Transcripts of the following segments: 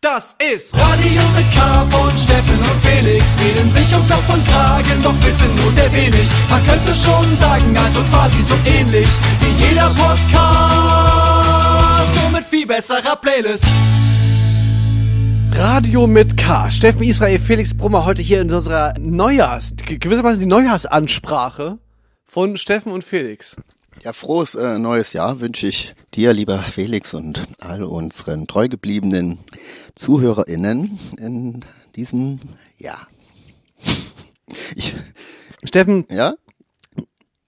Das ist Radio mit K von Steffen und Felix. Reden sich um Kopf und Kragen, doch wissen nur sehr wenig. Man könnte schon sagen, also quasi so ähnlich wie jeder Podcast. Nur mit viel besserer Playlist. Radio mit K. Steffen Israel, Felix Brummer heute hier in unserer Neujahrs, gewissermaßen die Neujahrsansprache von Steffen und Felix. Ja, frohes äh, neues Jahr wünsche ich dir, lieber Felix, und all unseren treu gebliebenen ZuhörerInnen in diesem Jahr. Ich, Steffen, ja?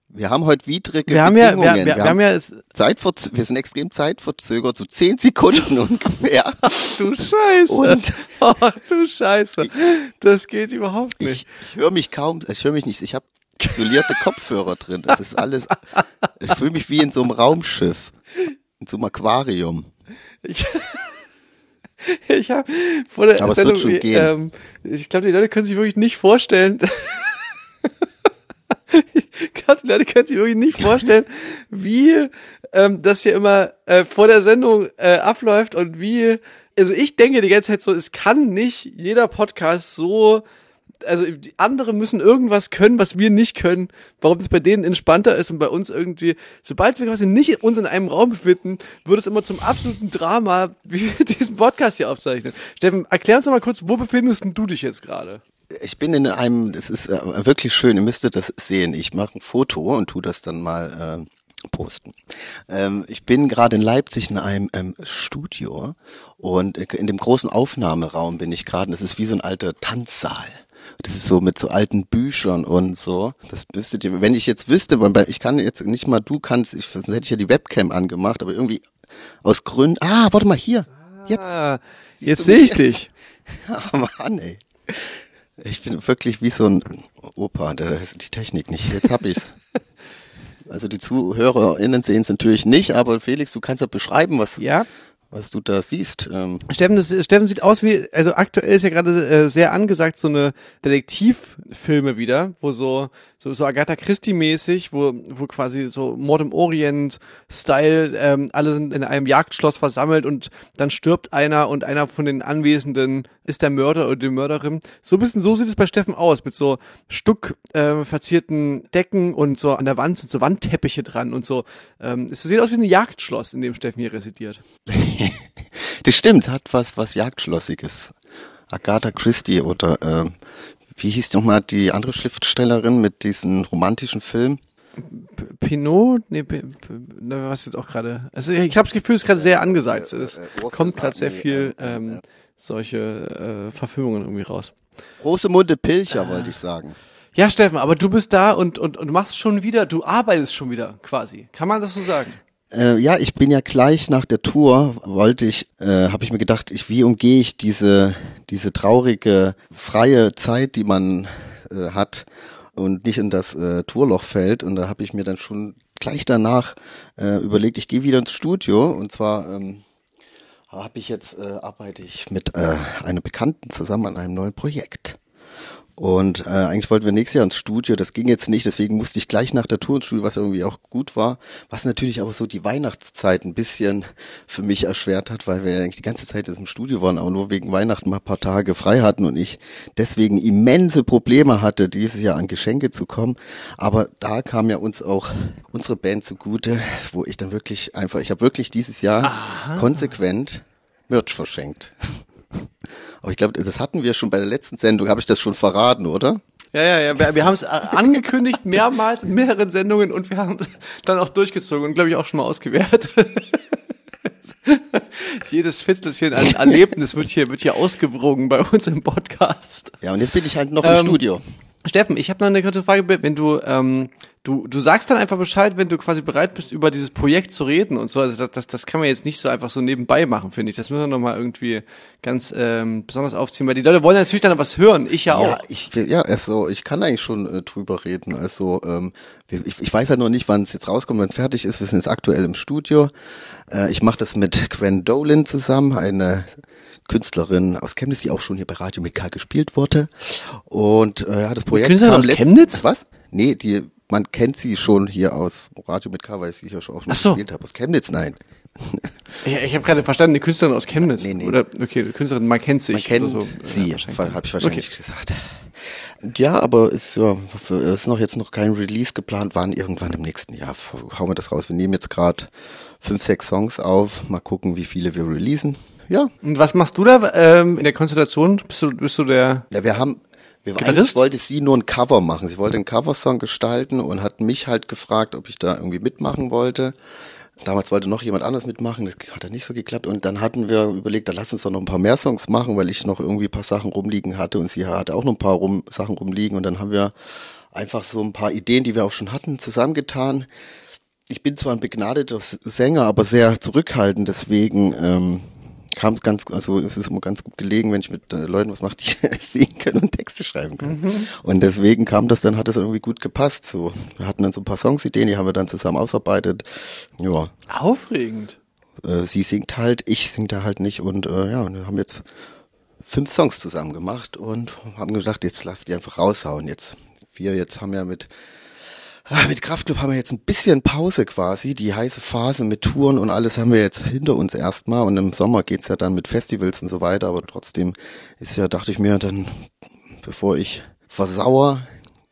Wir haben heute widrige wir haben ja, wir, Bedingungen. wir, wir, haben ja, Zeitverz wir sind extrem zeitverzögert, so zehn Sekunden ungefähr. du Scheiße. Und Ach du Scheiße. Das geht überhaupt nicht. ich, ich höre mich kaum, ich höre mich nicht, ich habe isolierte Kopfhörer drin. Das ist alles, ich fühle mich wie in so einem Raumschiff, in so einem Aquarium. Ich, ich habe vor der Aber es wird Sendung, schon gehen. Ähm, ich glaube, die Leute können sich wirklich nicht vorstellen. ich glaube, die Leute können sich wirklich nicht vorstellen, wie ähm, das hier immer äh, vor der Sendung äh, abläuft und wie. Also ich denke die ganze Zeit so, es kann nicht jeder Podcast so also die anderen müssen irgendwas können, was wir nicht können, warum das bei denen entspannter ist und bei uns irgendwie, sobald wir quasi nicht uns in einem Raum befinden, wird es immer zum absoluten Drama, wie wir diesen Podcast hier aufzeichnen. Steffen, erklär uns doch mal kurz, wo befindest du dich jetzt gerade? Ich bin in einem, das ist äh, wirklich schön, ihr müsstet das sehen. Ich mache ein Foto und tu das dann mal äh, posten. Ähm, ich bin gerade in Leipzig in einem ähm, Studio und in dem großen Aufnahmeraum bin ich gerade. Das ist wie so ein alter Tanzsaal. Das ist so mit so alten Büchern und so. Das müsstet ihr, wenn ich jetzt wüsste, ich kann jetzt nicht mal, du kannst, ich, sonst hätte ich ja die Webcam angemacht, aber irgendwie aus Gründen, ah, warte mal hier. Jetzt. Ah, jetzt sehe ich dich. Ah, Mann, ey. Ich bin wirklich wie so ein Opa, der ist die Technik nicht. Jetzt hab ich's. Also die ZuhörerInnen sehen es natürlich nicht, aber Felix, du kannst ja beschreiben, was, Ja, was du da siehst. Ähm, Steffen, das, Steffen sieht aus wie, also aktuell ist ja gerade äh, sehr angesagt so eine Detektivfilme wieder, wo so so, so Agatha Christie mäßig, wo wo quasi so Mord im Orient Style, ähm, alle sind in einem Jagdschloss versammelt und dann stirbt einer und einer von den Anwesenden ist der Mörder oder die Mörderin. So ein bisschen so sieht es bei Steffen aus mit so Stuck äh, verzierten Decken und so an der Wand sind so Wandteppiche dran und so. Ähm, es sieht aus wie ein Jagdschloss, in dem Steffen hier residiert. das stimmt, hat was, was Jagdschlossiges. Agatha Christie oder ähm, wie hieß nochmal die andere Schriftstellerin mit diesen romantischen Film? Pinot? Nee, P was jetzt auch gerade. Also ich habe das Gefühl, es ist gerade sehr angesagt. Es äh, Ursula kommt gerade sehr viel äh, äh, ähm, äh. Solche äh, Verfilmungen irgendwie raus. Rosemunde Pilcher, wollte ich sagen. Ja, Steffen, aber du bist da und, und, und machst schon wieder, du arbeitest schon wieder quasi. Kann man das so sagen? Äh, ja, ich bin ja gleich nach der Tour, wollte ich, äh, habe ich mir gedacht, ich, wie umgehe ich diese, diese traurige, freie Zeit, die man äh, hat und nicht in das äh, Tourloch fällt. Und da habe ich mir dann schon gleich danach äh, überlegt, ich gehe wieder ins Studio und zwar ähm, habe ich jetzt, äh, arbeite ich mit äh, einer Bekannten zusammen an einem neuen Projekt. Und äh, eigentlich wollten wir nächstes Jahr ins Studio, das ging jetzt nicht, deswegen musste ich gleich nach der Tour ins Studio, was irgendwie auch gut war, was natürlich aber so die Weihnachtszeit ein bisschen für mich erschwert hat, weil wir ja eigentlich die ganze Zeit im Studio waren, aber nur wegen Weihnachten mal ein paar Tage frei hatten und ich deswegen immense Probleme hatte, dieses Jahr an Geschenke zu kommen. Aber da kam ja uns auch unsere Band zugute, wo ich dann wirklich einfach, ich habe wirklich dieses Jahr konsequent Merch verschenkt. Aber ich glaube, das hatten wir schon bei der letzten Sendung, habe ich das schon verraten, oder? Ja, ja, ja. Wir, wir haben es angekündigt mehrmals in mehreren Sendungen und wir haben es dann auch durchgezogen und glaube ich auch schon mal ausgewertet. Jedes Viertelchen an Erlebnis wird hier, wird hier ausgewogen bei uns im Podcast. Ja, und jetzt bin ich halt noch im Ähm, Studio. Steffen, ich habe noch eine kurze Frage. Wenn du, ähm, du, du sagst dann einfach Bescheid, wenn du quasi bereit bist, über dieses Projekt zu reden und so. Also das, das, das kann man jetzt nicht so einfach so nebenbei machen, finde ich. Das müssen wir nochmal irgendwie ganz ähm, besonders aufziehen, weil die Leute wollen natürlich dann was hören. Ich ja auch. Ja, ich ja, also ich kann eigentlich schon äh, drüber reden. Also ähm, ich, ich weiß ja noch nicht, wann es jetzt rauskommt, wenn es fertig ist. Wir sind jetzt aktuell im Studio. Äh, ich mache das mit Gwen Dolan zusammen, eine Künstlerin aus Chemnitz, die auch schon hier bei Radio mit K gespielt wurde. Und äh, ja, das Projekt Künstlerin kam aus Chemnitz? Was? Nee, die man kennt sie schon hier aus Radio mit K, weil ich sie hier schon auch schon so. gespielt habe. Aus Chemnitz, nein. Ich, ich habe gerade verstanden, eine Künstlerin aus Chemnitz. Nee, nee. Oder, okay, eine Künstlerin, man kennt sich. Man kennt so. sie, Ja, habe ich wahrscheinlich gesagt. Ja, aber ist ja, ist noch jetzt noch kein Release geplant, wann irgendwann im nächsten Jahr hauen wir das raus. Wir nehmen jetzt gerade fünf, sechs Songs auf, mal gucken, wie viele wir releasen. Ja, Und was machst du da ähm, in der Konstellation? Bist du, bist du der... ja, wir haben, wir eigentlich wollte sie nur ein Cover machen. Sie wollte einen Coversong gestalten und hat mich halt gefragt, ob ich da irgendwie mitmachen wollte. Damals wollte noch jemand anders mitmachen, das hat dann nicht so geklappt. Und dann hatten wir überlegt, da lass uns doch noch ein paar mehr Songs machen, weil ich noch irgendwie ein paar Sachen rumliegen hatte und sie hatte auch noch ein paar rum, Sachen rumliegen. Und dann haben wir einfach so ein paar Ideen, die wir auch schon hatten, zusammengetan. Ich bin zwar ein begnadeter Sänger, aber sehr zurückhaltend, deswegen ähm, kam es ganz, also es ist immer ganz gut gelegen, wenn ich mit äh, Leuten was mache, die singen können und Texte schreiben können. Und deswegen kam das dann, hat das irgendwie gut gepasst. So, wir hatten dann so ein paar Songsideen, die haben wir dann zusammen ausarbeitet. Ja, Aufregend. äh, sie singt halt, ich sing da halt nicht und äh, ja, und wir haben jetzt fünf Songs zusammen gemacht und haben gesagt, jetzt lass die einfach raushauen. Jetzt wir jetzt haben ja mit mit Kraftclub haben wir jetzt ein bisschen Pause quasi, die heiße Phase mit Touren und alles haben wir jetzt hinter uns erstmal. Und im Sommer geht's ja dann mit Festivals und so weiter, aber trotzdem ist ja, dachte ich mir dann, bevor ich versauer,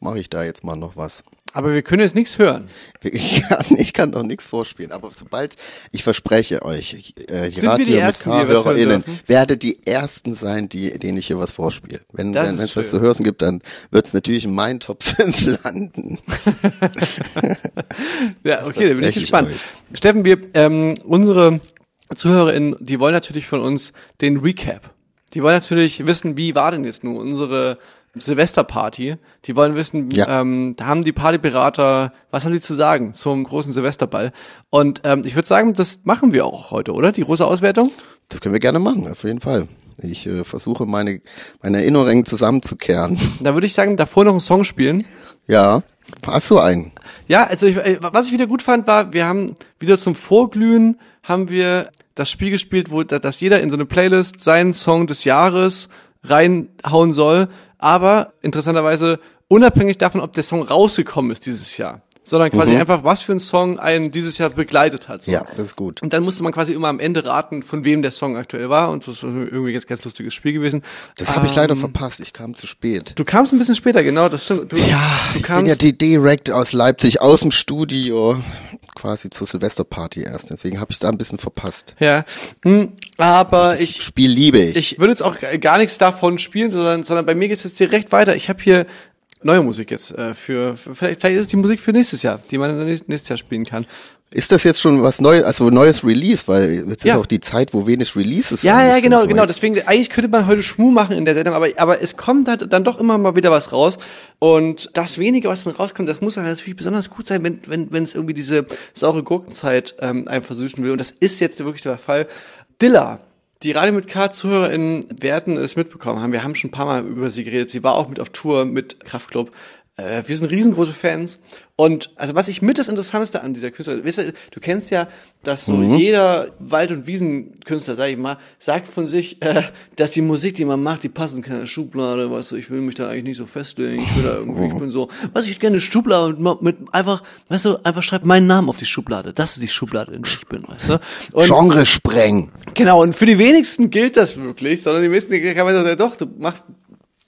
mache ich da jetzt mal noch was. Aber wir können jetzt nichts hören. Ich kann, ich kann noch nichts vorspielen, aber sobald, ich verspreche euch, ich, äh, die Radio Ersten, mit K-HörerInnen dürfen? werde die Ersten sein, die, denen ich hier was vorspiele. Wenn es was zu hören gibt, dann wird es natürlich in meinen Top 5 landen. Ja, okay, da bin ich ich gespannt. euch. Steffen, wir, ähm, unsere ZuhörerInnen, die wollen natürlich von uns den Recap. Die wollen natürlich wissen, wie war denn jetzt nun unsere Silvesterparty? Die wollen wissen, Ja. ähm, da haben die Partyberater, was haben die zu sagen zum großen Silvesterball? Und ähm, ich würde sagen, das machen wir auch heute, oder? Die große Auswertung? Das können wir gerne machen, auf jeden Fall. Ich äh, versuche meine, meine Erinnerungen zusammenzukehren. Da würde ich sagen, davor noch einen Song spielen. Ja. Hast du einen? Ja, also ich, äh, was ich wieder gut fand, war, wir haben wieder zum Vorglühen haben wir das Spiel gespielt, wo da- dass jeder in so eine Playlist seinen Song des Jahres reinhauen soll, aber interessanterweise unabhängig davon, ob der Song rausgekommen ist dieses Jahr, sondern quasi einfach, was für ein Song einen dieses Jahr begleitet hat. So. Ja, das ist gut. Und dann musste man quasi immer am Ende raten, von wem der Song aktuell war. Und das ist irgendwie jetzt ein ganz lustiges Spiel gewesen. Das habe ich leider Ähm, verpasst. Ich kam zu spät. Du kamst ein bisschen später, genau, das stimmt. Du, Ja, du ich bin kamst ja die direkt aus Leipzig aus dem Studio quasi zur Silvesterparty erst. Deswegen habe ich da ein bisschen verpasst. Ja, hm, aber ich, Spiel liebe ich. ich würde jetzt auch gar nichts davon spielen, sondern, sondern bei mir geht's jetzt direkt weiter. Ich habe hier neue Musik jetzt äh, für, für vielleicht, vielleicht ist es die Musik für nächstes Jahr, die man nächstes Jahr spielen kann. Ist das jetzt schon was Neues, also neues Release? Weil jetzt Ja. ist auch die Zeit, wo wenig Releases Ja, ja, genau, genau. Deswegen, eigentlich könnte man heute Schmu machen in der Sendung, aber, aber es kommt halt dann doch immer mal wieder was raus. Und das wenige, was dann rauskommt, das muss dann natürlich besonders gut sein, wenn, wenn, wenn es irgendwie diese saure Gurkenzeit ähm, einem versüßen will. Und das ist jetzt wirklich der Fall. Dilla. Die Radio mit K-ZuhörerInnen werden es mitbekommen haben. Wir haben schon ein paar Mal über sie geredet. Sie war auch mit auf Tour mit Kraftklub. Äh, wir sind riesengroße Fans. Und also was ich mit das Interessanteste an dieser Künstlerin, weißt du, du kennst ja, dass so jeder Wald- und Wiesenkünstler, sag ich mal, sagt von sich, äh, dass die Musik, die man macht, die passen kann in eine Schublade, weißt du, ich will mich da eigentlich nicht so festlegen, ich will da irgendwie, ich bin so, was ich gerne Schublade mit, mit einfach, weißt du, einfach schreib meinen Namen auf die Schublade, das ist die Schublade, in der ich bin, weißt du. Und Genre spreng. Genau, und für die wenigsten gilt das wirklich, sondern die meisten kann man sagen, ja doch, du machst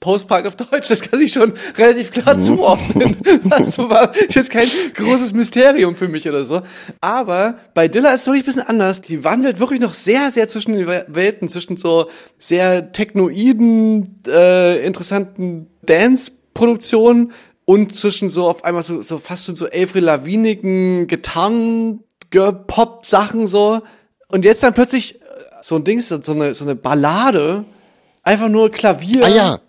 Postpark auf Deutsch, das kann ich schon relativ klar zuordnen. Also war ist jetzt kein großes Mysterium für mich oder so. Aber bei Dilla ist es wirklich ein bisschen anders. Die wandelt wirklich noch sehr, sehr zwischen den Welten, zwischen so sehr technoiden, äh, interessanten Dance-Produktionen und zwischen so auf einmal so, so fast schon so Avril Lavinigen Gitarren, Pop-Sachen so. Und jetzt dann plötzlich äh, so ein Ding, so eine, so eine Ballade, einfach nur Klavier. Ah ja.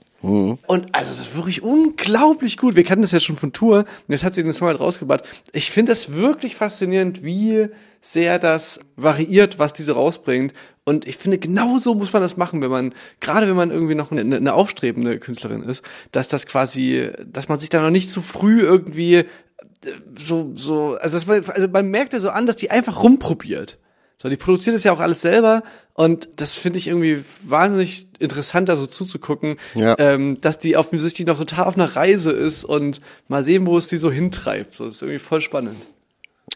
Und also das ist wirklich unglaublich gut. Wir kannten das ja schon von Tour. Und jetzt hat sie den Song halt rausgebracht. Ich finde das wirklich faszinierend, wie sehr das variiert, was diese rausbringt. Und ich finde, genau so muss man das machen, wenn man, gerade wenn man irgendwie noch eine, eine aufstrebende Künstlerin ist, dass das quasi, dass man sich da noch nicht zu früh irgendwie äh, so, so, also, das, also man merkt ja so an, dass die einfach rumprobiert. So, die produziert es ja auch alles selber und das finde ich irgendwie wahnsinnig interessant, da so zuzugucken, Ja. ähm, dass die offensichtlich noch total auf einer Reise ist und mal sehen, wo es die so hintreibt. So, das ist irgendwie voll spannend.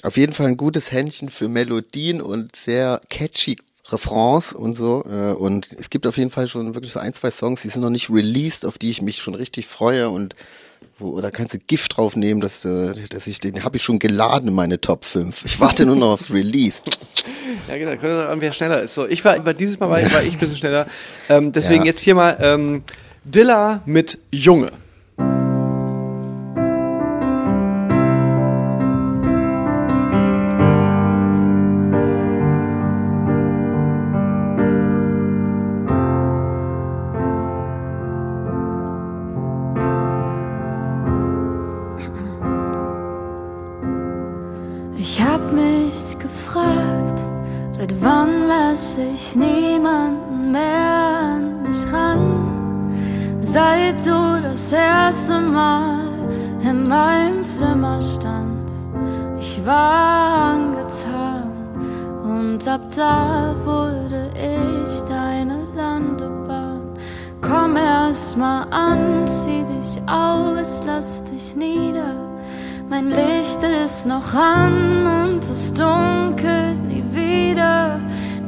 auf jeden Fall ein gutes Händchen für Melodien und sehr catchy Refrains und so. Äh, und es gibt auf jeden Fall schon wirklich so ein, zwei Songs, die sind noch nicht released, auf die ich mich schon richtig freue und wo, da kannst du Gift draufnehmen, dass, äh, dass ich den habe ich schon geladen in meine Top 5. Ich warte nur noch aufs Release. Ja, genau, wer schneller ist. So, ich war, aber dieses Mal war, war ich ein bisschen schneller. Ähm, deswegen ja. jetzt hier mal ähm, Dilla mit Junge. Ab da wurde ich deine Landebahn. Komm erst mal an, zieh dich aus, lass dich nieder. Mein Licht ist noch an und es dunkelt nie wieder.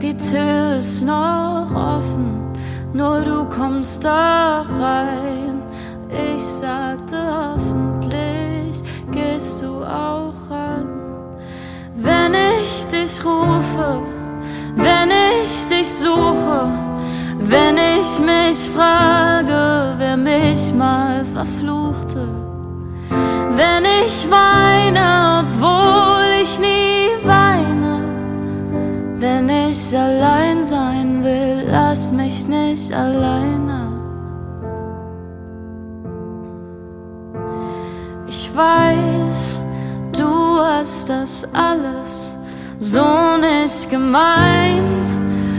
Die Tür ist noch offen, nur du kommst da rein. Ich sagte hoffentlich gehst du auch ich dich rufe, wenn ich dich suche, wenn ich mich frage, wer mich mal verfluchte, wenn ich weine, obwohl ich nie weine, wenn ich allein sein will, lass mich nicht alleine. Ich weiß, du hast das alles so nicht gemeint.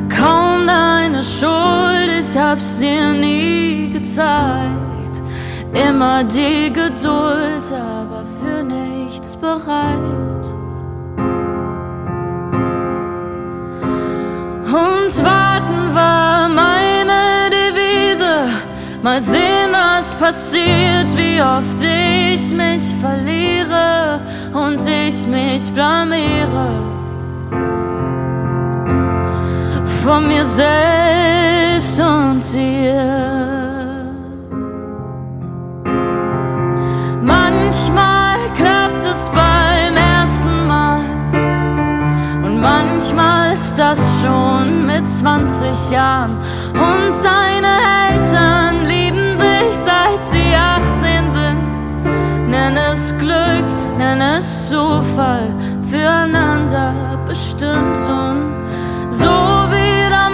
Kaum deine Schuld, ich hab's dir nie gezeigt. Immer die Geduld, aber für nichts bereit. Und warten war meine Devise. Mal sehen, was passiert, wie oft ich mich verliere und ich mich blamiere. Von mir selbst und dir. Manchmal klappt es beim ersten Mal und manchmal ist das schon mit 20 Jahren und seine Eltern lieben sich seit sie 18 sind. Nenn es Glück, nenn es Zufall, füreinander bestimmt und so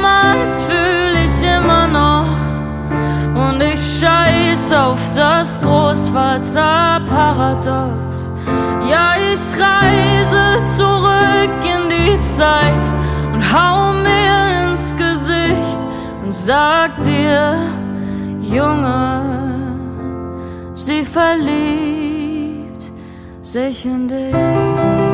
damals fühle ich immer noch. Und ich scheiß auf das Großvaterparadox. Ja, ich reise zurück in die Zeit und hau mir ins Gesicht und sag dir, Junge, sie verliebt sich in dich.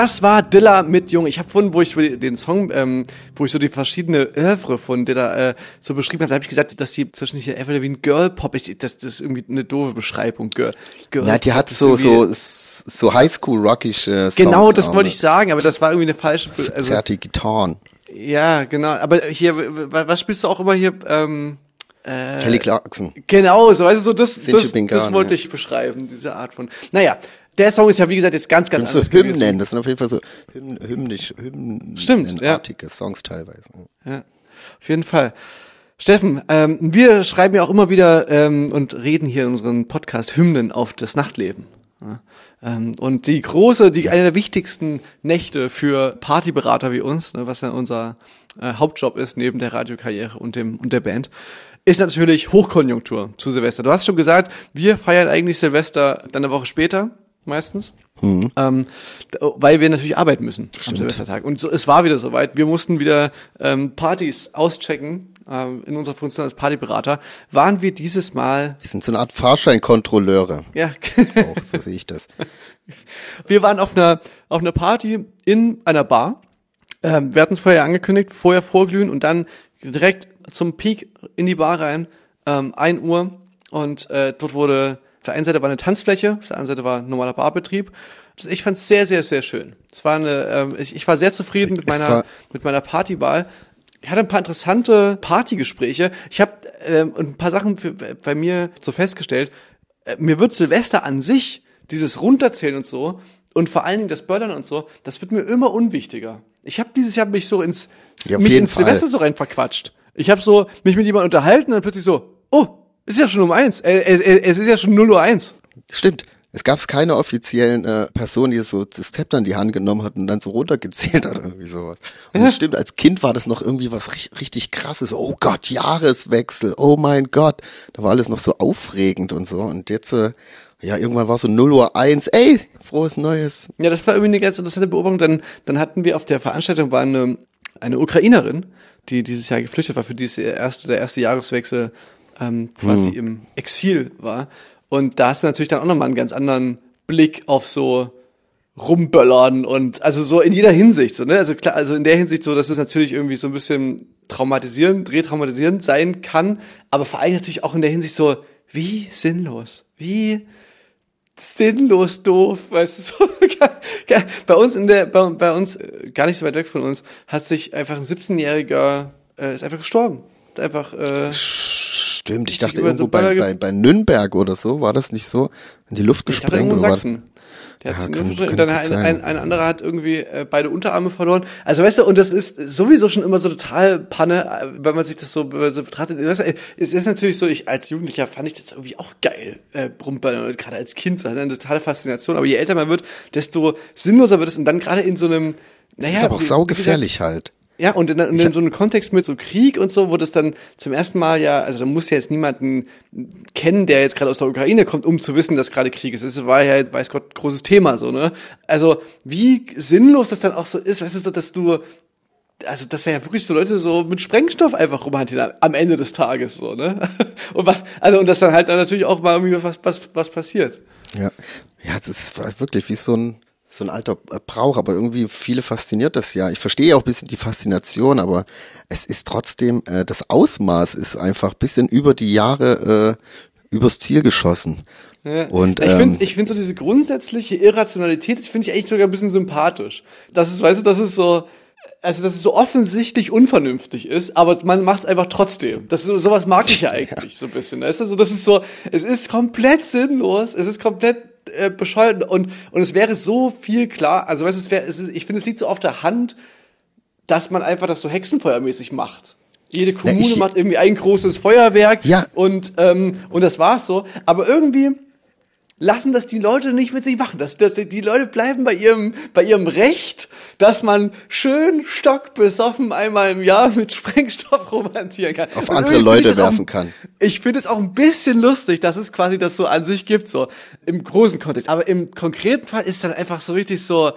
Das war Dilla mit Jung. Ich habe vorhin, wo ich den Song, ähm, wo ich so die verschiedene Oeuvre von Dilla äh, so beschrieben habe, habe ich gesagt, dass die zwischen hier wie ein Girl Pop ist. Das, das ist irgendwie eine doofe Beschreibung. Girl, Girl ja, die hat so so so Highschool rockische Songs Genau, das wollte ich sagen, aber das war irgendwie eine falsche. Also, Zerte Gitarren. Ja, genau. Aber hier, was spielst du auch immer hier? Ähm, äh, Kelly Clarkson. Genau, so weißt du so das das, das wollte ich beschreiben, diese Art von. Naja, der Song ist ja wie gesagt jetzt ganz, ganz anders. So Hymnen, das sind auf jeden Fall so hymn, hymnisch, hymnenartige ja. Songs teilweise. Ja, auf jeden Fall. Steffen, ähm, wir schreiben ja auch immer wieder ähm, und reden hier in unserem Podcast Hymnen auf das Nachtleben. Ja, ähm, und die große, die eine der wichtigsten Nächte für Partyberater wie uns, ne, was ja unser äh, Hauptjob ist neben der Radiokarriere und dem und der Band, ist natürlich Hochkonjunktur zu Silvester. Du hast schon gesagt, wir feiern eigentlich Silvester dann eine Woche später meistens. Ähm, d- weil wir natürlich arbeiten müssen am Silvestertag. Und so, es war wieder soweit. Wir mussten wieder ähm, Partys auschecken ähm, in unserer Funktion als Partyberater. Waren wir dieses Mal, Wir sind so eine Art Fahrscheinkontrolleure. ja, Auch, so sehe ich das. wir waren auf einer, auf einer Party in einer Bar. Ähm, wir hatten es vorher angekündigt, vorher vorglühen und dann direkt zum Peak in die Bar rein, ähm, 1 Uhr. Und äh, dort wurde, auf der einen Seite war eine Tanzfläche, auf der anderen Seite war ein normaler Barbetrieb. Ich fand es sehr, sehr, sehr schön. Es war eine, ähm, ich, ich war sehr zufrieden mit meiner, mit meiner Partywahl. Ich hatte ein paar interessante Partygespräche. Ich habe ähm, ein paar Sachen für, bei mir so festgestellt. Äh, mir wird Silvester an sich, dieses Runterzählen und so, und vor allen Dingen das Böllern und so, das wird mir immer unwichtiger. Ich habe dieses Jahr mich so ins, Ja, mich ins Silvester so rein verquatscht. Ich habe so mich mit jemandem unterhalten und dann plötzlich so, oh, ist ja schon um eins. Äh, es, es, es ist ja schon 0 Uhr eins. Stimmt. Es gab keine offiziellen äh, Person, die so das Zepter in die Hand genommen hat und dann so runtergezählt hat oder irgendwie sowas. Und es stimmt, als Kind war das noch irgendwie was richtig, richtig krasses. Oh Gott, Jahreswechsel. Oh mein Gott. Da war alles noch so aufregend und so. Und jetzt, äh, ja, irgendwann war so 0 Uhr 1. Ey, frohes Neues. Ja, das war irgendwie eine ganz interessante Beobachtung. Dann, dann hatten wir auf der Veranstaltung war eine, eine Ukrainerin, die dieses Jahr geflüchtet war, für die es der erste, der erste Jahreswechsel ähm, quasi im Exil war. Und da hast du natürlich dann auch nochmal einen ganz anderen Blick auf so rumböllern und also so in jeder Hinsicht so, ne? Also klar, also in der Hinsicht so, dass es natürlich irgendwie so ein bisschen traumatisierend, retraumatisierend sein kann, aber vor allem natürlich auch in der Hinsicht so, wie sinnlos, wie sinnlos doof, weißt du, so, bei uns in der, bei, bei uns, äh, gar nicht so weit weg von uns, hat sich einfach ein 17-Jähriger, äh, ist einfach gestorben. Hat Einfach, äh, Stimmt, ich dachte irgendwo so bei, bei, bei Nünnberg oder so, war das nicht so? In die Luft ich dachte gesprengt in oder war- Sachsen. Der hat Ja, kann- kann dann ein, ein, ein anderer hat irgendwie äh, beide Unterarme verloren. Also weißt du, und das ist sowieso schon immer so total Panne, äh, wenn man sich das so, so betrachtet. Weißt du, es ist natürlich so, ich als Jugendlicher fand ich das irgendwie auch geil, äh, Brumböllern, und gerade als Kind, so eine totale Faszination. Aber je älter man wird, desto sinnloser wird es und dann gerade in so einem, naja, ist aber auch saugefährlich halt. Ja, und in, in, in so einem Kontext mit so Krieg und so, wo das dann zum ersten Mal ja, also da muss ja jetzt niemanden kennen, der jetzt gerade aus der Ukraine kommt, um zu wissen, dass gerade Krieg ist. Das war ja, weiß Gott, großes Thema, so, ne? Also, wie sinnlos das dann auch so ist, weißt du, so, dass du, also, dass da ja wirklich so Leute so mit Sprengstoff einfach rumhantieren am Ende des Tages, so, ne? Und was, also, und dass dann halt dann natürlich auch mal irgendwie was, was, was passiert. Ja, ja, es ist wirklich wie so ein so ein alter Brauch, aber irgendwie viele fasziniert das ja. Ich verstehe auch ein bisschen die Faszination, aber es ist trotzdem, äh, das Ausmaß ist einfach ein bisschen über die Jahre äh, übers Ziel geschossen. Ja. Und, ich ähm, finde ich find so diese grundsätzliche Irrationalität, das finde ich eigentlich sogar ein bisschen sympathisch. Das ist, weißt du, das ist so, also dass es so offensichtlich unvernünftig ist, aber man macht es einfach trotzdem. Das ist, so- sowas mag ich ja eigentlich so ein bisschen. Weißt du? so, das ist so, es ist komplett sinnlos, es ist komplett äh, bescheuert und und es wäre so viel klar. Also weißt du, es wäre, es ist, ich finde, es liegt so auf der Hand, dass man einfach das so hexenfeuermäßig macht. Jede Kommune ich- macht irgendwie ein großes Feuerwerk Ja. und ähm, und das war's so. Aber irgendwie lassen das die Leute nicht mit sich machen. Das, das, die Leute bleiben bei ihrem, bei ihrem Recht, dass man schön stockbesoffen einmal im Jahr mit Sprengstoff romantieren kann. Auf Und andere Leute das auch- werfen kann. Ich finde es auch ein bisschen lustig, dass es quasi das so an sich gibt, so im großen Kontext. Aber im konkreten Fall ist dann einfach so richtig so,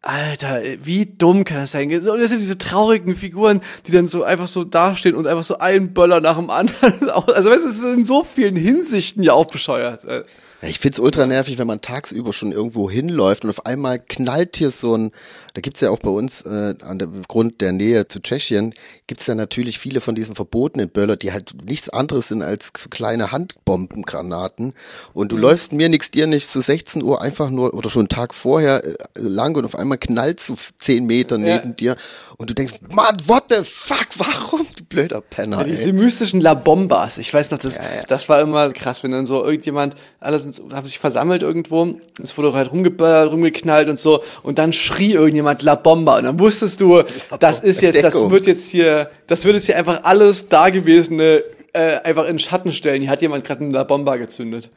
Alter, wie dumm kann das sein? So, Das sind diese traurigen Figuren, die dann so einfach so dastehen und einfach so einen Böller nach dem anderen. Also weißt du, es ist in so vielen Hinsichten ja auch bescheuert. Ja, ich find's ultra nervig, wenn man tagsüber schon irgendwo hinläuft und auf einmal knallt hier so ein, da gibt's ja auch bei uns, äh, an der Grund der Nähe zu Tschechien, gibt's ja natürlich viele von diesen verbotenen Böller, die halt nichts anderes sind als so kleine Handbombengranaten. Und du läufst mir nix, dir nicht zu 16 Uhr einfach nur oder schon einen Tag vorher äh, lang und auf einmal knallt so 10 Meter Ja. neben dir und du denkst, Mann, what the fuck, warum, du blöder Penner, Ja, diese ey. mystischen La Bombas. Ich weiß noch, das, das war immer krass, wenn dann so irgendjemand, alle sind, haben sich versammelt irgendwo, es wurde halt rumgeböllert, rumgeknallt und so, und dann schrie irgendjemand La Bomba, und dann wusstest du, das ist jetzt, das wird jetzt hier, das wird jetzt hier einfach alles Dagewesene äh, einfach in Schatten stellen. Hier hat jemand gerade eine La Bomba gezündet.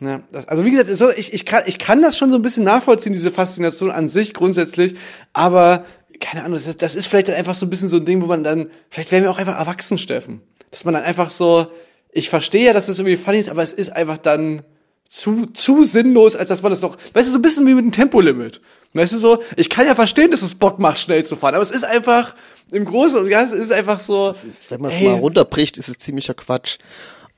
Ja, das, also wie gesagt, so, ich, ich, kann, ich kann das schon so ein bisschen nachvollziehen, diese Faszination an sich grundsätzlich, aber keine Ahnung, das, das ist vielleicht dann einfach so ein bisschen so ein Ding, wo man dann, vielleicht werden wir auch einfach erwachsen, Steffen. Dass man dann einfach so, ich verstehe ja, dass das irgendwie funny ist, aber es ist einfach dann zu, zu sinnlos, als dass man das noch, weißt du, so ein bisschen wie mit dem Tempolimit. Weißt du so, ich kann ja verstehen, dass es Bock macht, schnell zu fahren, aber es ist einfach, im Großen und Ganzen ist es einfach so. Wenn man es mal runterbricht, ist es ziemlicher Quatsch.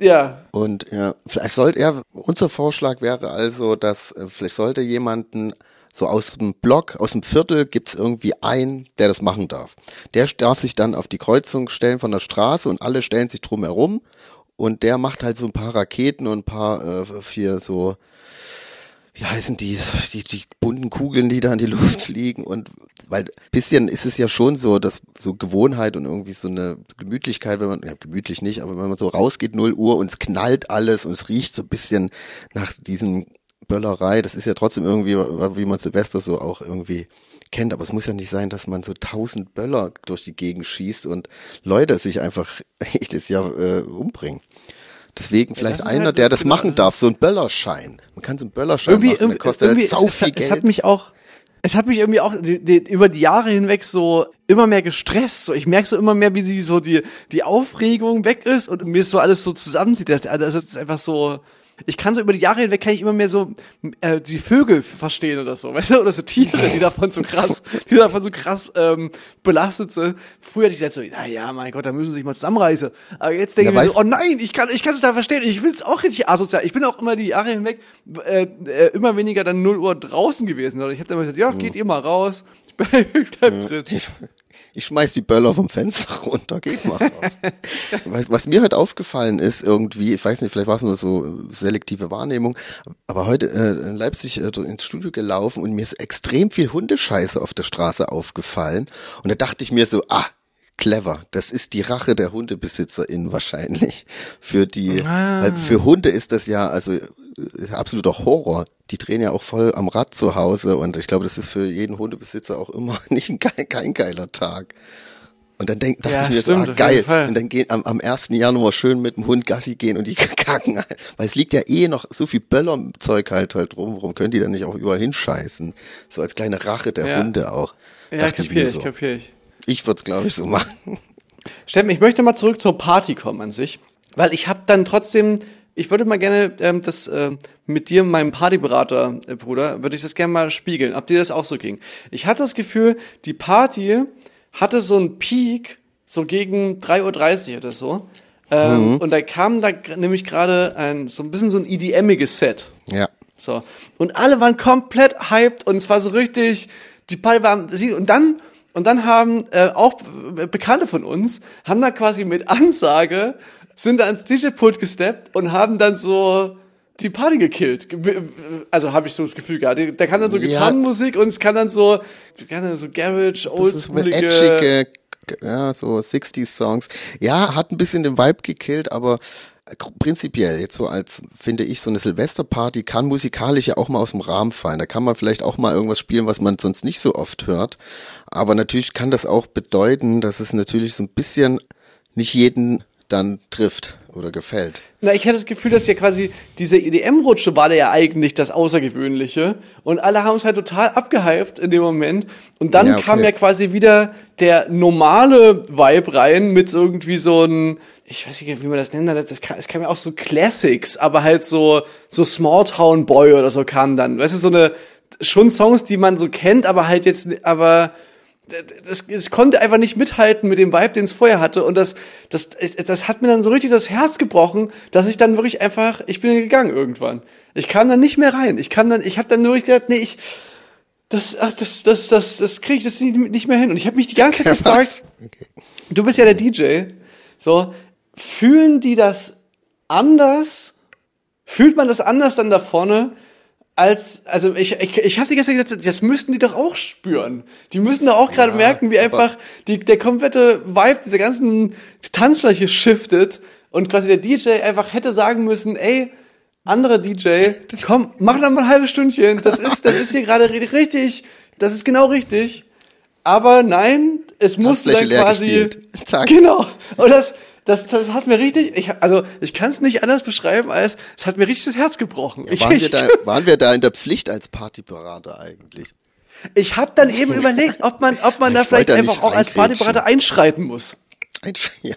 Ja. Und ja, vielleicht sollte er, unser Vorschlag wäre also, dass äh, vielleicht sollte jemanden so aus dem Block, aus dem Viertel gibt's irgendwie einen, der das machen darf. Der darf sich dann auf die Kreuzung stellen von der Straße und alle stellen sich drum herum und der macht halt so ein paar Raketen und ein paar äh, vier so wie heißen die, die, die bunten Kugeln, die da in die Luft fliegen und weil bisschen ist es ja schon so, dass so Gewohnheit und irgendwie so eine Gemütlichkeit, wenn man, ja, gemütlich nicht, aber wenn man so rausgeht, 0 Uhr und es knallt alles und es riecht so ein bisschen nach diesem Böllerei, das ist ja trotzdem irgendwie, wie man Silvester so auch irgendwie kennt, aber es muss ja nicht sein, dass man so tausend Böller durch die Gegend schießt und Leute sich einfach jedes Jahr äh, umbringen. Deswegen vielleicht ja, einer, halt, der das machen darf, so ein Böllerschein. Man kann so einen Böllerschein irgendwie, machen, irgendwie, kostet irgendwie, sau viel es, Geld. Es hat mich auch, es hat mich irgendwie auch die, die, über die Jahre hinweg so immer mehr gestresst. So, ich merke so immer mehr, wie sie so die die Aufregung weg ist und mir ist so alles so zusammenzieht. Also das ist einfach so ich kann so über die Jahre hinweg kann ich immer mehr so äh, die Vögel verstehen oder so, weißt du, oder so Tiere, die davon so krass, die davon so krass ähm, belastet sind. Früher hatte ich gesagt so, na ja, mein Gott, da müssen sie sich mal zusammenreißen. Aber jetzt denke ja, ich mir so, oh nein, ich kann, ich kann es da verstehen. Ich will es auch richtig asozial. Ich bin auch immer die Jahre hinweg äh, äh, immer weniger dann 0 Uhr draußen gewesen. Oder ich habe dann immer gesagt, ja, geht ihr mal raus. Ich bleib drin ich schmeiß die Böller vom Fenster runter, geht mal. was, was mir halt aufgefallen ist irgendwie, ich weiß nicht, vielleicht war es nur so selektive Wahrnehmung, aber heute äh, in Leipzig äh, ins Studio gelaufen und mir ist extrem viel Hundescheiße auf der Straße aufgefallen. Und da dachte ich mir so, ah, clever. Das ist die Rache der HundebesitzerInnen wahrscheinlich. Für die, ah. für Hunde ist das ja also äh, absoluter Horror. Die drehen ja auch voll am Rad zu Hause und ich glaube, das ist für jeden Hundebesitzer auch immer nicht ein, kein, kein geiler Tag. Und dann denk, dachte ja, ich mir stimmt, so, ah, geil. Und dann gehen am, am 1. Januar schön mit dem Hund Gassi gehen und die kacken. Weil es liegt ja eh noch so viel Böllerzeug halt halt rum. Warum können die dann nicht auch überall hinscheißen? So als kleine Rache der ja. Hunde auch. Ja, kapier ich, so. kapier ich. Ich würde es, glaube ich, so machen. Steffen, ich möchte mal zurück zur Party kommen an sich, weil ich habe dann trotzdem, ich würde mal gerne ähm, das äh, mit dir, meinem Partyberater, äh, Bruder, würde ich das gerne mal spiegeln, ob dir das auch so ging. Ich hatte das Gefühl, die Party hatte so einen Peak, so gegen 3.30 Uhr oder so. Ähm, mhm. Und da kam da nämlich gerade ein so ein bisschen so ein EDM-iges Set. Ja. So. Und alle waren komplett hyped und es war so richtig, die Party war, und dann und dann haben äh, auch Bekannte von uns, haben da quasi mit Ansage, sind da ans DJ-Pult gesteppt und haben dann so die Party gekillt. Also habe ich so das Gefühl gehabt. Der kann dann so Gitarrenmusik und es kann dann so, kann dann so Garage, oldschoolige... Ja, so 60s Songs. Ja, hat ein bisschen den Vibe gekillt, aber prinzipiell jetzt so als, finde ich, so eine Silvesterparty kann musikalisch ja auch mal aus dem Rahmen fallen. Da kann man vielleicht auch mal irgendwas spielen, was man sonst nicht so oft hört. Aber natürlich kann das auch bedeuten, dass es natürlich so ein bisschen nicht jeden dann trifft oder gefällt. Na, ich hatte das Gefühl, dass ja quasi diese EDM-Rutsche war ja eigentlich das Außergewöhnliche und alle haben es halt total abgehypt in dem Moment und dann ja, okay. kam ja quasi wieder der normale Vibe rein mit irgendwie so ein ich weiß nicht, wie man das nennt, das kann, es kam ja auch so Classics, aber halt so, so Small Town Boy oder so kam dann. Weißt du, so eine, schon Songs, die man so kennt, aber halt jetzt, aber, das, das konnte einfach nicht mithalten mit dem Vibe, den es vorher hatte. Und das, das, das hat mir dann so richtig das Herz gebrochen, dass ich dann wirklich einfach, ich bin gegangen irgendwann. Ich kam dann nicht mehr rein. Ich kam dann, ich habe dann nur gedacht, nee, ich, das, ach, das, das, das, das kriege ich das nicht mehr hin. Und ich habe mich die ganze Zeit gefragt, okay. du bist ja der DJ, so, fühlen die das anders? Fühlt man das anders dann da vorne? Als, also ich, ich, ich habe die gestern gesagt, das müssten die doch auch spüren. Die müssen doch auch gerade ja, merken, wie einfach die, der komplette Vibe dieser ganzen Tanzfläche shiftet und quasi der DJ einfach hätte sagen müssen, ey, anderer DJ, komm, mach noch mal ein halbes Stündchen. Das ist, das ist hier gerade richtig, das ist genau richtig. Aber nein, es muss dann quasi, genau. Und das, das, das hat mir richtig, ich, also ich kann es nicht anders beschreiben, als es hat mir richtig das Herz gebrochen. Ja, waren, ich, wir da, waren wir da in der Pflicht als Partyberater eigentlich? Ich habe dann eben überlegt, ob man, ob man da vielleicht einfach auch als Partyberater einschreiten muss. Ja.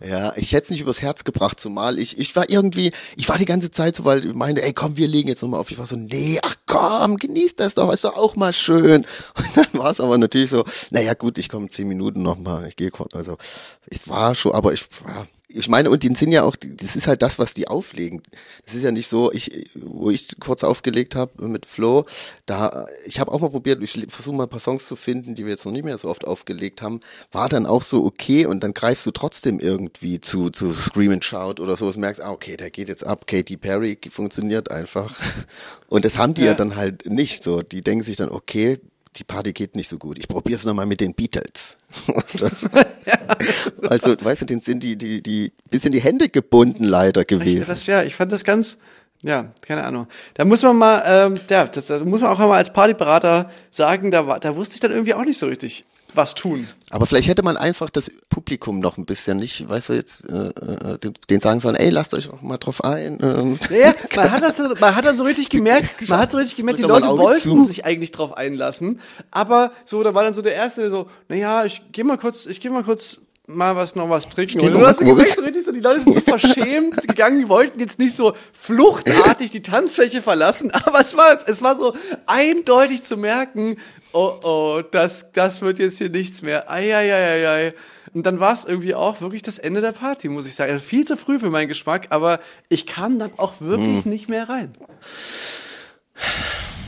Ja, ich hätte es nicht übers Herz gebracht, zumal ich, ich war irgendwie, ich war die ganze Zeit so, weil ich meinte, ey komm, wir legen jetzt nochmal auf. Ich war so, nee, ach komm, genieß das doch, ist doch auch mal schön. Und dann war es aber natürlich so, naja gut, ich komme zehn Minuten nochmal, ich gehe kurz, also ich war schon, aber ich, ja, ich meine, und die sind ja auch, das ist halt das, was die auflegen. Das ist ja nicht so, ich, wo ich kurz aufgelegt habe mit Flo, da, ich habe auch mal probiert, ich versuche mal ein paar Songs zu finden, die wir jetzt noch nicht mehr so oft aufgelegt haben, war dann auch so okay und dann greifst du trotzdem irgendwie zu, zu Scream and Shout oder sowas, merkst, ah, okay, der geht jetzt ab, Katy Perry funktioniert einfach. Und das haben die ja, ja dann halt nicht so. Die denken sich dann, okay, die Party geht nicht so gut. Ich probiere es nochmal mit den Beatles. also, weißt du, den sind die, die, die bisschen die Hände gebunden leider gewesen. Ich, das, ja, ich fand das ganz, ja, keine Ahnung. Da muss man mal, ähm, ja, das, da muss man auch mal als Partyberater sagen, da, war, da wusste ich dann irgendwie auch nicht so richtig was tun. Aber vielleicht hätte man einfach das Publikum noch ein bisschen nicht, weißt du, jetzt äh, äh den sagen sollen, ey, lasst euch auch mal drauf ein. Ähm. Ja, man hat, das, man hat dann so richtig gemerkt, man hat so richtig gemerkt, die Leute wollten zu. sich eigentlich drauf einlassen, aber so, da war dann so der Erste so, naja, ich geh mal kurz, ich geh mal kurz mal was noch was trinken. Und du hast gemerkt, so richtig so, die Leute sind so verschämt gegangen, die wollten jetzt nicht so fluchtartig die Tanzfläche verlassen, aber es war, es war so eindeutig zu merken, oh oh, das, das wird jetzt hier nichts mehr. Eieieiei. Und dann war es irgendwie auch wirklich das Ende der Party, muss ich sagen. Also viel zu früh für meinen Geschmack, aber ich kam dann auch wirklich hm. nicht mehr rein.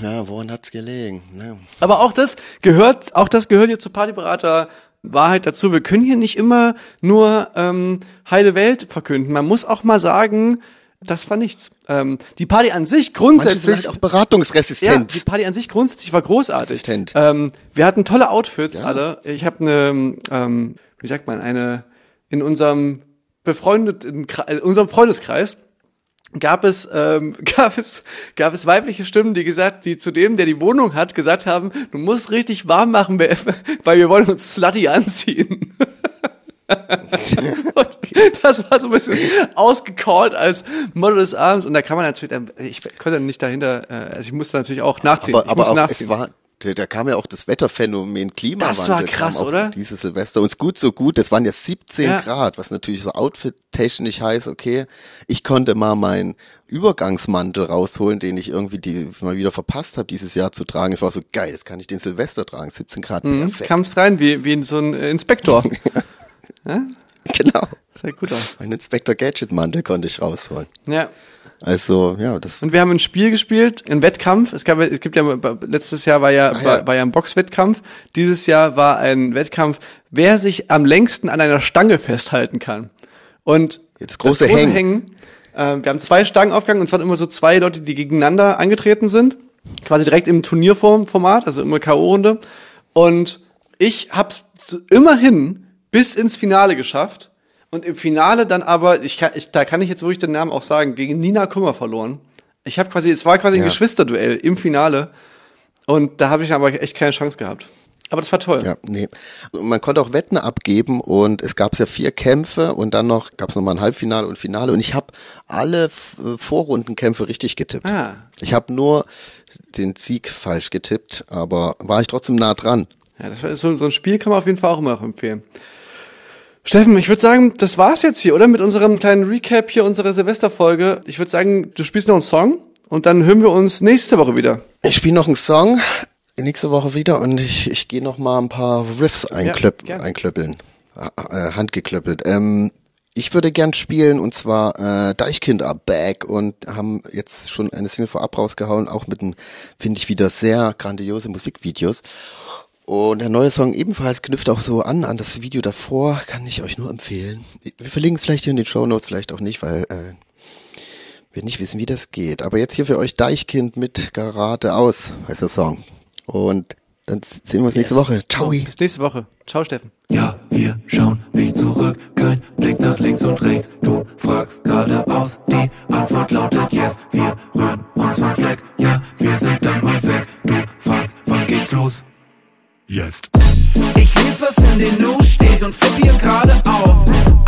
Ja, woran hat's gelegen? Ja. Aber auch das gehört, auch das gehört jetzt zur Partyberater Wahrheit dazu. Wir können hier nicht immer nur ähm, heile Welt verkünden. Man muss auch mal sagen, das war nichts. Ähm, die Party an sich grundsätzlich auch beratungsresistent. Ja, die Party an sich grundsätzlich war großartig. Ähm, wir hatten tolle Outfits ja. alle. Ich habe eine, ähm, wie sagt man, eine in unserem befreundeten, in unserem Freundeskreis gab es ähm, gab es gab es weibliche Stimmen, die gesagt, die zu dem, der die Wohnung hat, gesagt haben, du musst richtig warm machen, weil wir wollen uns slutty anziehen. das war so ein bisschen ausgecallt als Model des Abends und da kann man natürlich, ich konnte nicht dahinter, äh, also ich musste natürlich auch nachziehen. Aber, aber auch, nachziehen. es war da kam ja auch das Wetterphänomen Klimawandel. Das war krass, oder? Dieses Silvester. Und gut so gut, das waren ja 17 ja. Grad, was natürlich so outfit-technisch heißt, okay, ich konnte mal meinen Übergangsmantel rausholen, den ich irgendwie die, mal wieder verpasst habe, dieses Jahr zu tragen. Ich war so, geil, jetzt kann ich den Silvester tragen, 17 Grad, mhm, perfekt. Kamst rein, wie, wie so ein Inspektor. ja? Genau. Sah gut aus. Mein Inspektor Gadget Mantel konnte ich rausholen. Ja. Also, ja, das. Und wir haben ein Spiel gespielt, ein Wettkampf. Es gab, es gibt ja, letztes Jahr war ja, ja. War, war ja ein Boxwettkampf. Dieses Jahr war ein Wettkampf, wer sich am längsten an einer Stange festhalten kann. Und das große, das große Hängen. Hängen äh, wir haben zwei Stangen aufgegangen und es waren immer so zwei Leute, die gegeneinander angetreten sind. Quasi direkt im Turnierformat, also immer K.O.-Runde. Und ich hab's immerhin bis ins Finale geschafft und im Finale dann aber, ich kann, ich, da kann ich jetzt wirklich den Namen auch sagen, gegen Nina Kummer verloren. Ich habe quasi, es war quasi ein ja. Geschwisterduell im Finale und da habe ich aber echt keine Chance gehabt. Aber das war toll. Ja, nee. Man konnte auch Wetten abgeben und es gab ja vier Kämpfe und dann noch gab es nochmal ein Halbfinale und Finale und ich habe alle äh, Vorrundenkämpfe richtig getippt. Ah. Ich habe nur den Sieg falsch getippt, aber war ich trotzdem nah dran. Ja, das war so, so ein Spiel kann man auf jeden Fall auch immer noch empfehlen. Steffen, ich würde sagen, das war's jetzt hier, oder? Mit unserem kleinen Recap hier, unserer Silvesterfolge. Ich würde sagen, du spielst noch einen Song und dann hören wir uns nächste Woche wieder. Ich spiele noch einen Song nächste Woche wieder und ich, ich gehe noch mal ein paar Riffs einklöpp, ja, einklöppeln. Äh, handgeklöppelt. Ähm, ich würde gern spielen und zwar äh, Deichkind are back und haben jetzt schon eine Single vorab rausgehauen, auch mit einem, finde ich, wieder sehr grandiose Musikvideos. Und der neue Song ebenfalls knüpft auch so an, an das Video davor, kann ich euch nur empfehlen. Wir verlinken es vielleicht hier in den Show Notes, vielleicht auch nicht, weil äh, wir nicht wissen, wie das geht. Aber jetzt hier für euch Deichkind mit Garate aus, heißt der Song. Und dann sehen wir uns yes. nächste Woche. Ciao. Bis nächste Woche. Ciao, Steffen. Ja, wir schauen nicht zurück, kein Blick nach links und rechts. Du fragst geradeaus, die Antwort lautet yes. Wir rühren uns vom Fleck, ja, wir sind dann mal weg. Du fragst, wann geht's los? Jetzt. Ich lese, was in den News steht und flipp hier geradeaus.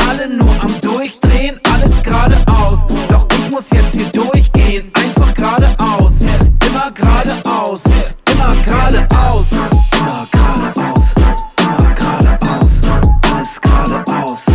Alle nur am Durchdrehen, alles geradeaus. Doch ich muss jetzt hier durchgehen, einfach geradeaus. Immer geradeaus, immer geradeaus. Immer geradeaus, immer geradeaus. Alles geradeaus,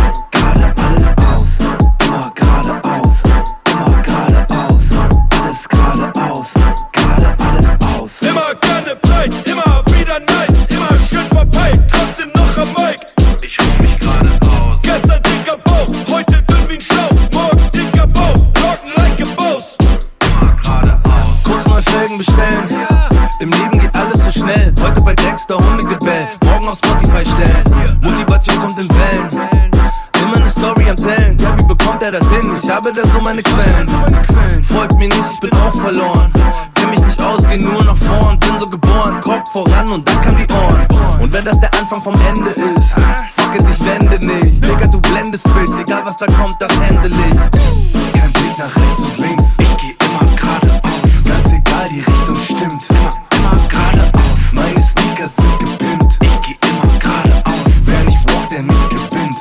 Anfang vom Ende ist, fuck it, ich wende nicht. Digga, du blendest mich, egal was da kommt, das handle ich. Kein Blick nach rechts und links. Ich geh immer geradeaus. Ganz egal, die Richtung stimmt. Immer, immer geradeaus. Meine Sneakers sind gepimpt. Ich geh immer geradeaus. Wer nicht walkt, der nicht gewinnt.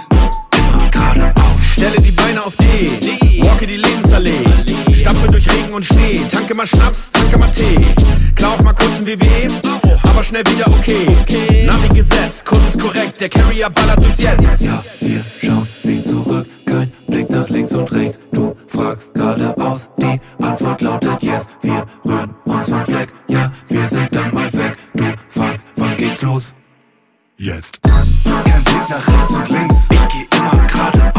Immer geradeaus. Stelle die Beine auf D, walke die Lebensallee. Stapfe durch Regen und Schnee, tanke mal Schnaps, tanke mal Tee. Klar auch mal kurz ein WW, aber schnell wieder okay. Navi gesetzt, Kurs ist korrekt, der Carrier ballert durchs Jetzt. Ja, wir schauen nicht zurück, kein Blick nach links und rechts. Du fragst geradeaus, die Antwort lautet yes. Wir rühren uns vom Fleck, ja, wir sind dann mal weg. Du fragst, wann geht's los? Jetzt. Kein Blick nach rechts und links. Ich geh immer geradeaus.